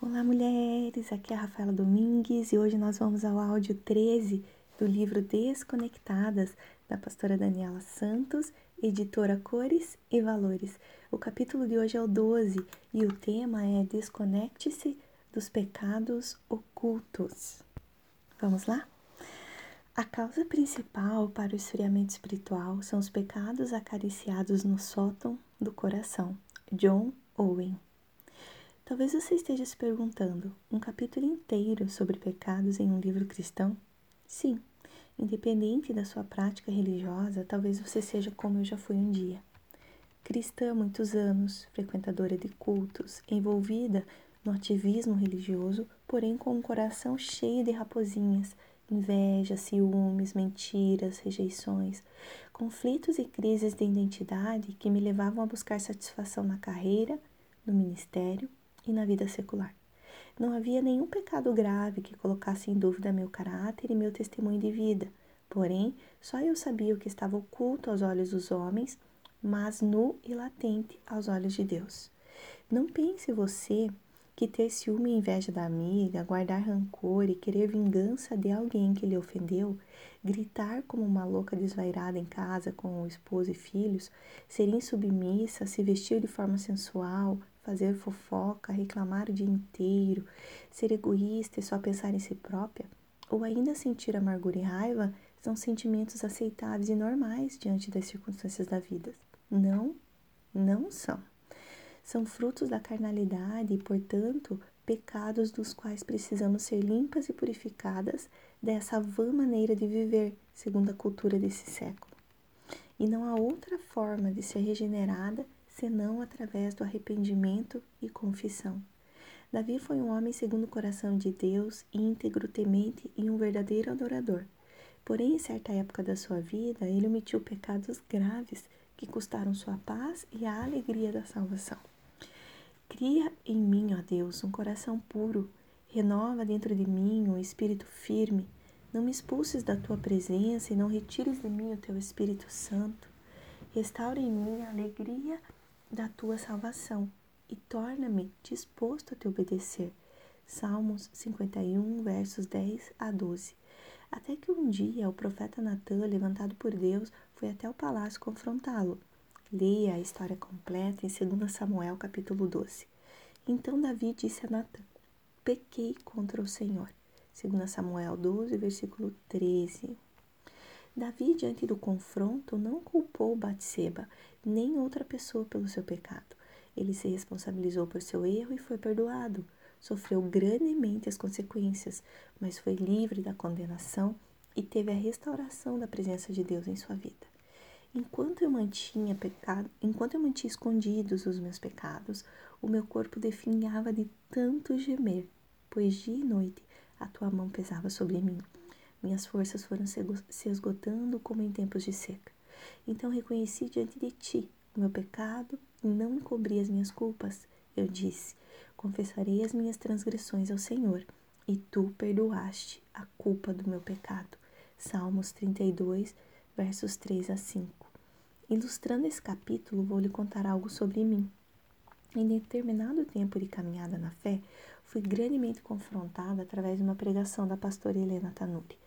Olá, mulheres! Aqui é a Rafaela Domingues e hoje nós vamos ao áudio 13 do livro Desconectadas, da pastora Daniela Santos, editora Cores e Valores. O capítulo de hoje é o 12 e o tema é Desconecte-se dos pecados ocultos. Vamos lá? A causa principal para o esfriamento espiritual são os pecados acariciados no sótão do coração. John Owen Talvez você esteja se perguntando: um capítulo inteiro sobre pecados em um livro cristão? Sim, independente da sua prática religiosa, talvez você seja como eu já fui um dia. Cristã há muitos anos, frequentadora de cultos, envolvida no ativismo religioso, porém com um coração cheio de raposinhas, inveja, ciúmes, mentiras, rejeições, conflitos e crises de identidade que me levavam a buscar satisfação na carreira, no ministério e na vida secular. Não havia nenhum pecado grave que colocasse em dúvida meu caráter e meu testemunho de vida. Porém, só eu sabia o que estava oculto aos olhos dos homens, mas nu e latente aos olhos de Deus. Não pense você que ter ciúme e inveja da amiga, guardar rancor e querer vingança de alguém que lhe ofendeu, gritar como uma louca desvairada em casa com o esposo e filhos, ser insubmissa, se vestir de forma sensual, fazer fofoca, reclamar o dia inteiro, ser egoísta e só pensar em si própria, ou ainda sentir amargura e raiva, são sentimentos aceitáveis e normais diante das circunstâncias da vida. Não, não são. São frutos da carnalidade e, portanto, pecados dos quais precisamos ser limpas e purificadas dessa vã maneira de viver, segundo a cultura desse século. E não há outra forma de ser regenerada senão através do arrependimento e confissão. Davi foi um homem segundo o coração de Deus, íntegro, temente e um verdadeiro adorador. Porém, em certa época da sua vida, ele omitiu pecados graves que custaram sua paz e a alegria da salvação. Cria em mim, ó Deus, um coração puro, renova dentro de mim um espírito firme. Não me expulses da tua presença e não retires de mim o teu Espírito Santo. Restaura em mim a alegria da tua salvação e torna-me disposto a te obedecer. Salmos 51, versos 10 a 12. Até que um dia o profeta Natan, levantado por Deus, foi até o palácio confrontá-lo. Leia a história completa em 2 Samuel capítulo 12. Então Davi disse a Natan: Pequei contra o Senhor. 2 Samuel 12, versículo 13. Davi, diante do confronto, não culpou Batseba, nem outra pessoa pelo seu pecado. Ele se responsabilizou por seu erro e foi perdoado. Sofreu grandemente as consequências, mas foi livre da condenação e teve a restauração da presença de Deus em sua vida. Enquanto eu mantinha pecado, enquanto eu mantinha escondidos os meus pecados, o meu corpo definhava de tanto gemer, pois dia e noite a tua mão pesava sobre mim. Minhas forças foram se esgotando como em tempos de seca. Então reconheci diante de ti o meu pecado e não encobri as minhas culpas. Eu disse: Confessarei as minhas transgressões ao Senhor, e tu perdoaste a culpa do meu pecado. Salmos 32, versos 3 a 5. Ilustrando esse capítulo, vou lhe contar algo sobre mim. Em determinado tempo de caminhada na fé, fui grandemente confrontada através de uma pregação da pastora Helena Tanuri,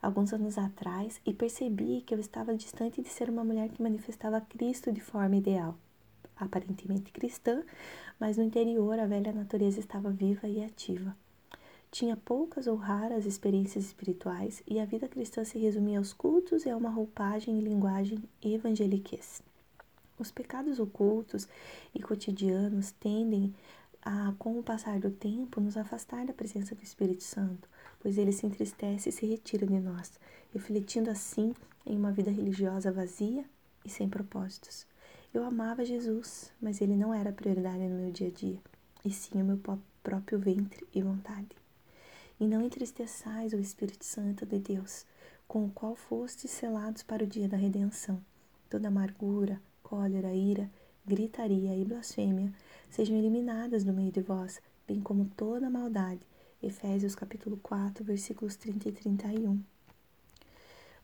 alguns anos atrás, e percebi que eu estava distante de ser uma mulher que manifestava Cristo de forma ideal. Aparentemente cristã, mas no interior a velha natureza estava viva e ativa. Tinha poucas ou raras experiências espirituais e a vida cristã se resumia aos cultos e a uma roupagem e linguagem evangeliquez. Os pecados ocultos e cotidianos tendem a, com o passar do tempo, nos afastar da presença do Espírito Santo, pois ele se entristece e se retira de nós, refletindo assim em uma vida religiosa vazia e sem propósitos. Eu amava Jesus, mas ele não era prioridade no meu dia a dia, e sim o meu próprio ventre e vontade. E não entristeçais o Espírito Santo de Deus, com o qual fostes selados para o dia da redenção. Toda amargura, cólera, ira, gritaria e blasfêmia sejam eliminadas do meio de vós, bem como toda maldade. Efésios capítulo 4, versículos 30 e 31.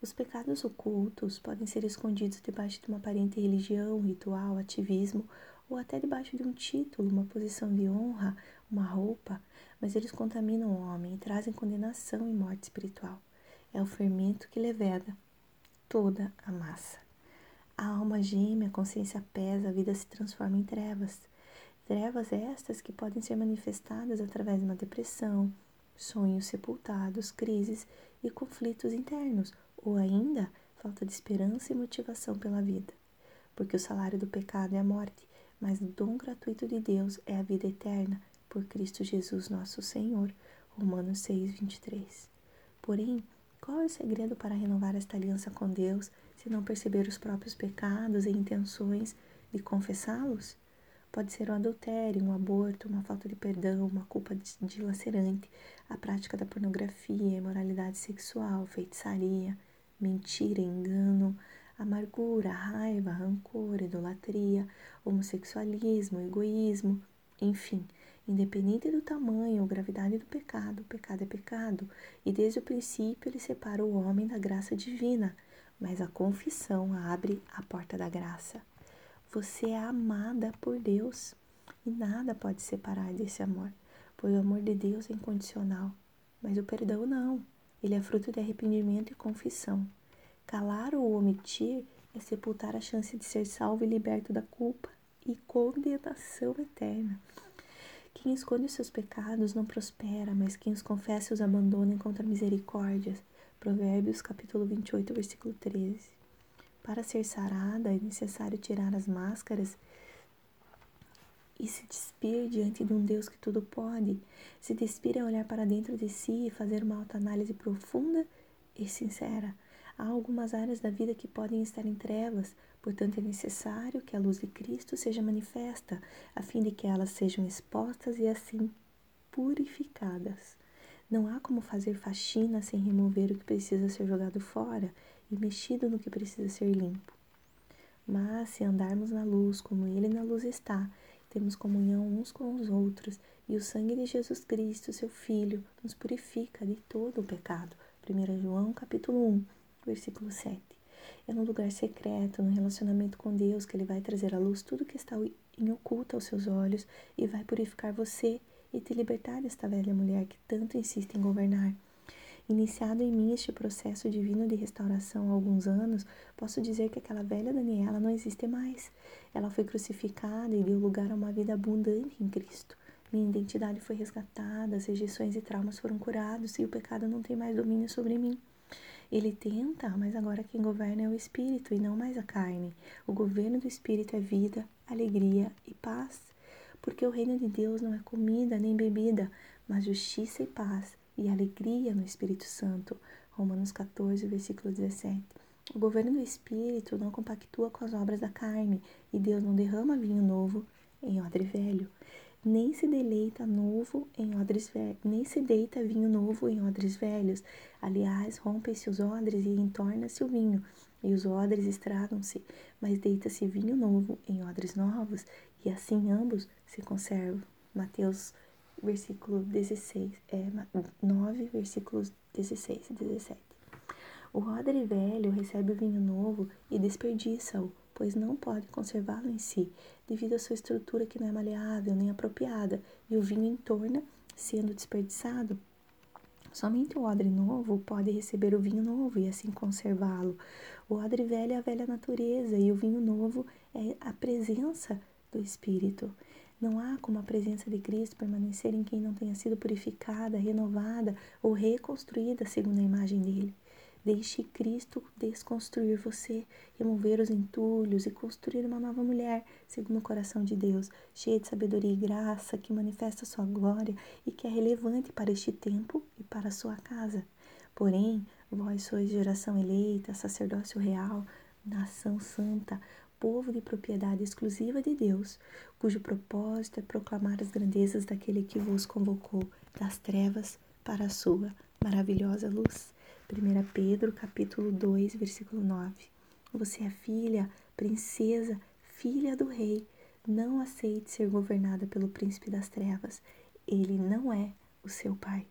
Os pecados ocultos podem ser escondidos debaixo de uma aparente religião, ritual, ativismo ou até debaixo de um título, uma posição de honra, uma roupa, mas eles contaminam o homem e trazem condenação e morte espiritual. É o fermento que leveda toda a massa. A alma geme, a consciência pesa, a vida se transforma em trevas. Trevas estas que podem ser manifestadas através de uma depressão, sonhos sepultados, crises e conflitos internos, ou ainda falta de esperança e motivação pela vida. Porque o salário do pecado é a morte, mas o dom gratuito de Deus é a vida eterna por Cristo Jesus nosso Senhor. Romanos 6, 23. Porém, qual é o segredo para renovar esta aliança com Deus se não perceber os próprios pecados e intenções de confessá-los? Pode ser o adultério, um aborto, uma falta de perdão, uma culpa dilacerante, a prática da pornografia, imoralidade sexual, feitiçaria, mentira, engano, amargura, raiva, rancor, idolatria, homossexualismo, egoísmo, enfim, independente do tamanho ou gravidade do pecado, o pecado é pecado, e desde o princípio ele separa o homem da graça divina, mas a confissão abre a porta da graça. Você é amada por Deus e nada pode separar desse amor, pois o amor de Deus é incondicional, mas o perdão não. Ele é fruto de arrependimento e confissão. Calar ou omitir é sepultar a chance de ser salvo e liberto da culpa e condenação eterna. Quem esconde os seus pecados não prospera, mas quem os confessa os abandona encontra misericórdia. Provérbios capítulo 28, versículo 13. Para ser sarada é necessário tirar as máscaras e se despir diante de um Deus que tudo pode. Se despir é olhar para dentro de si e fazer uma autoanálise profunda e sincera. Há algumas áreas da vida que podem estar em trevas, portanto é necessário que a luz de Cristo seja manifesta, a fim de que elas sejam expostas e assim purificadas. Não há como fazer faxina sem remover o que precisa ser jogado fora e mexido no que precisa ser limpo. Mas se andarmos na luz como Ele na luz está, temos comunhão uns com os outros, e o sangue de Jesus Cristo, seu Filho, nos purifica de todo o pecado. 1 João capítulo 1, versículo 7. É no lugar secreto, no relacionamento com Deus, que Ele vai trazer à luz tudo que está em oculto aos seus olhos e vai purificar você e te libertar desta velha mulher que tanto insiste em governar. Iniciado em mim este processo divino de restauração há alguns anos, posso dizer que aquela velha Daniela não existe mais. Ela foi crucificada e deu lugar a uma vida abundante em Cristo. Minha identidade foi resgatada, as rejeições e traumas foram curados e o pecado não tem mais domínio sobre mim. Ele tenta, mas agora quem governa é o Espírito e não mais a carne. O governo do Espírito é vida, alegria e paz. Porque o reino de Deus não é comida nem bebida, mas justiça e paz e alegria no Espírito Santo. Romanos 14, versículo 17. O governo do Espírito não compactua com as obras da carne, e Deus não derrama vinho novo em odre velho, nem se deleita novo em odres velhos, nem se deita vinho novo em odres velhos. Aliás, rompem-se os odres e entorna-se o vinho, e os odres estragam-se, mas deita-se vinho novo em odres novos, e assim ambos se conservam. Mateus versículo 16, é, 9, versículos 16 e 17. O odre velho recebe o vinho novo e desperdiça-o, pois não pode conservá-lo em si, devido à sua estrutura que não é maleável nem apropriada, e o vinho entorna, sendo desperdiçado. Somente o odre novo pode receber o vinho novo e assim conservá-lo. O odre velho é a velha natureza e o vinho novo é a presença do Espírito. Não há como a presença de Cristo permanecer em quem não tenha sido purificada, renovada ou reconstruída segundo a imagem dele. Deixe Cristo desconstruir você, remover os entulhos e construir uma nova mulher, segundo o coração de Deus, cheia de sabedoria e graça, que manifesta sua glória e que é relevante para este tempo e para a sua casa. Porém, vós sois geração eleita, sacerdócio real, nação santa, povo de propriedade exclusiva de Deus, cujo propósito é proclamar as grandezas daquele que vos convocou das trevas para a sua maravilhosa luz. 1 Pedro, capítulo 2, versículo 9. Você é filha, princesa, filha do rei. Não aceite ser governada pelo príncipe das trevas. Ele não é o seu pai.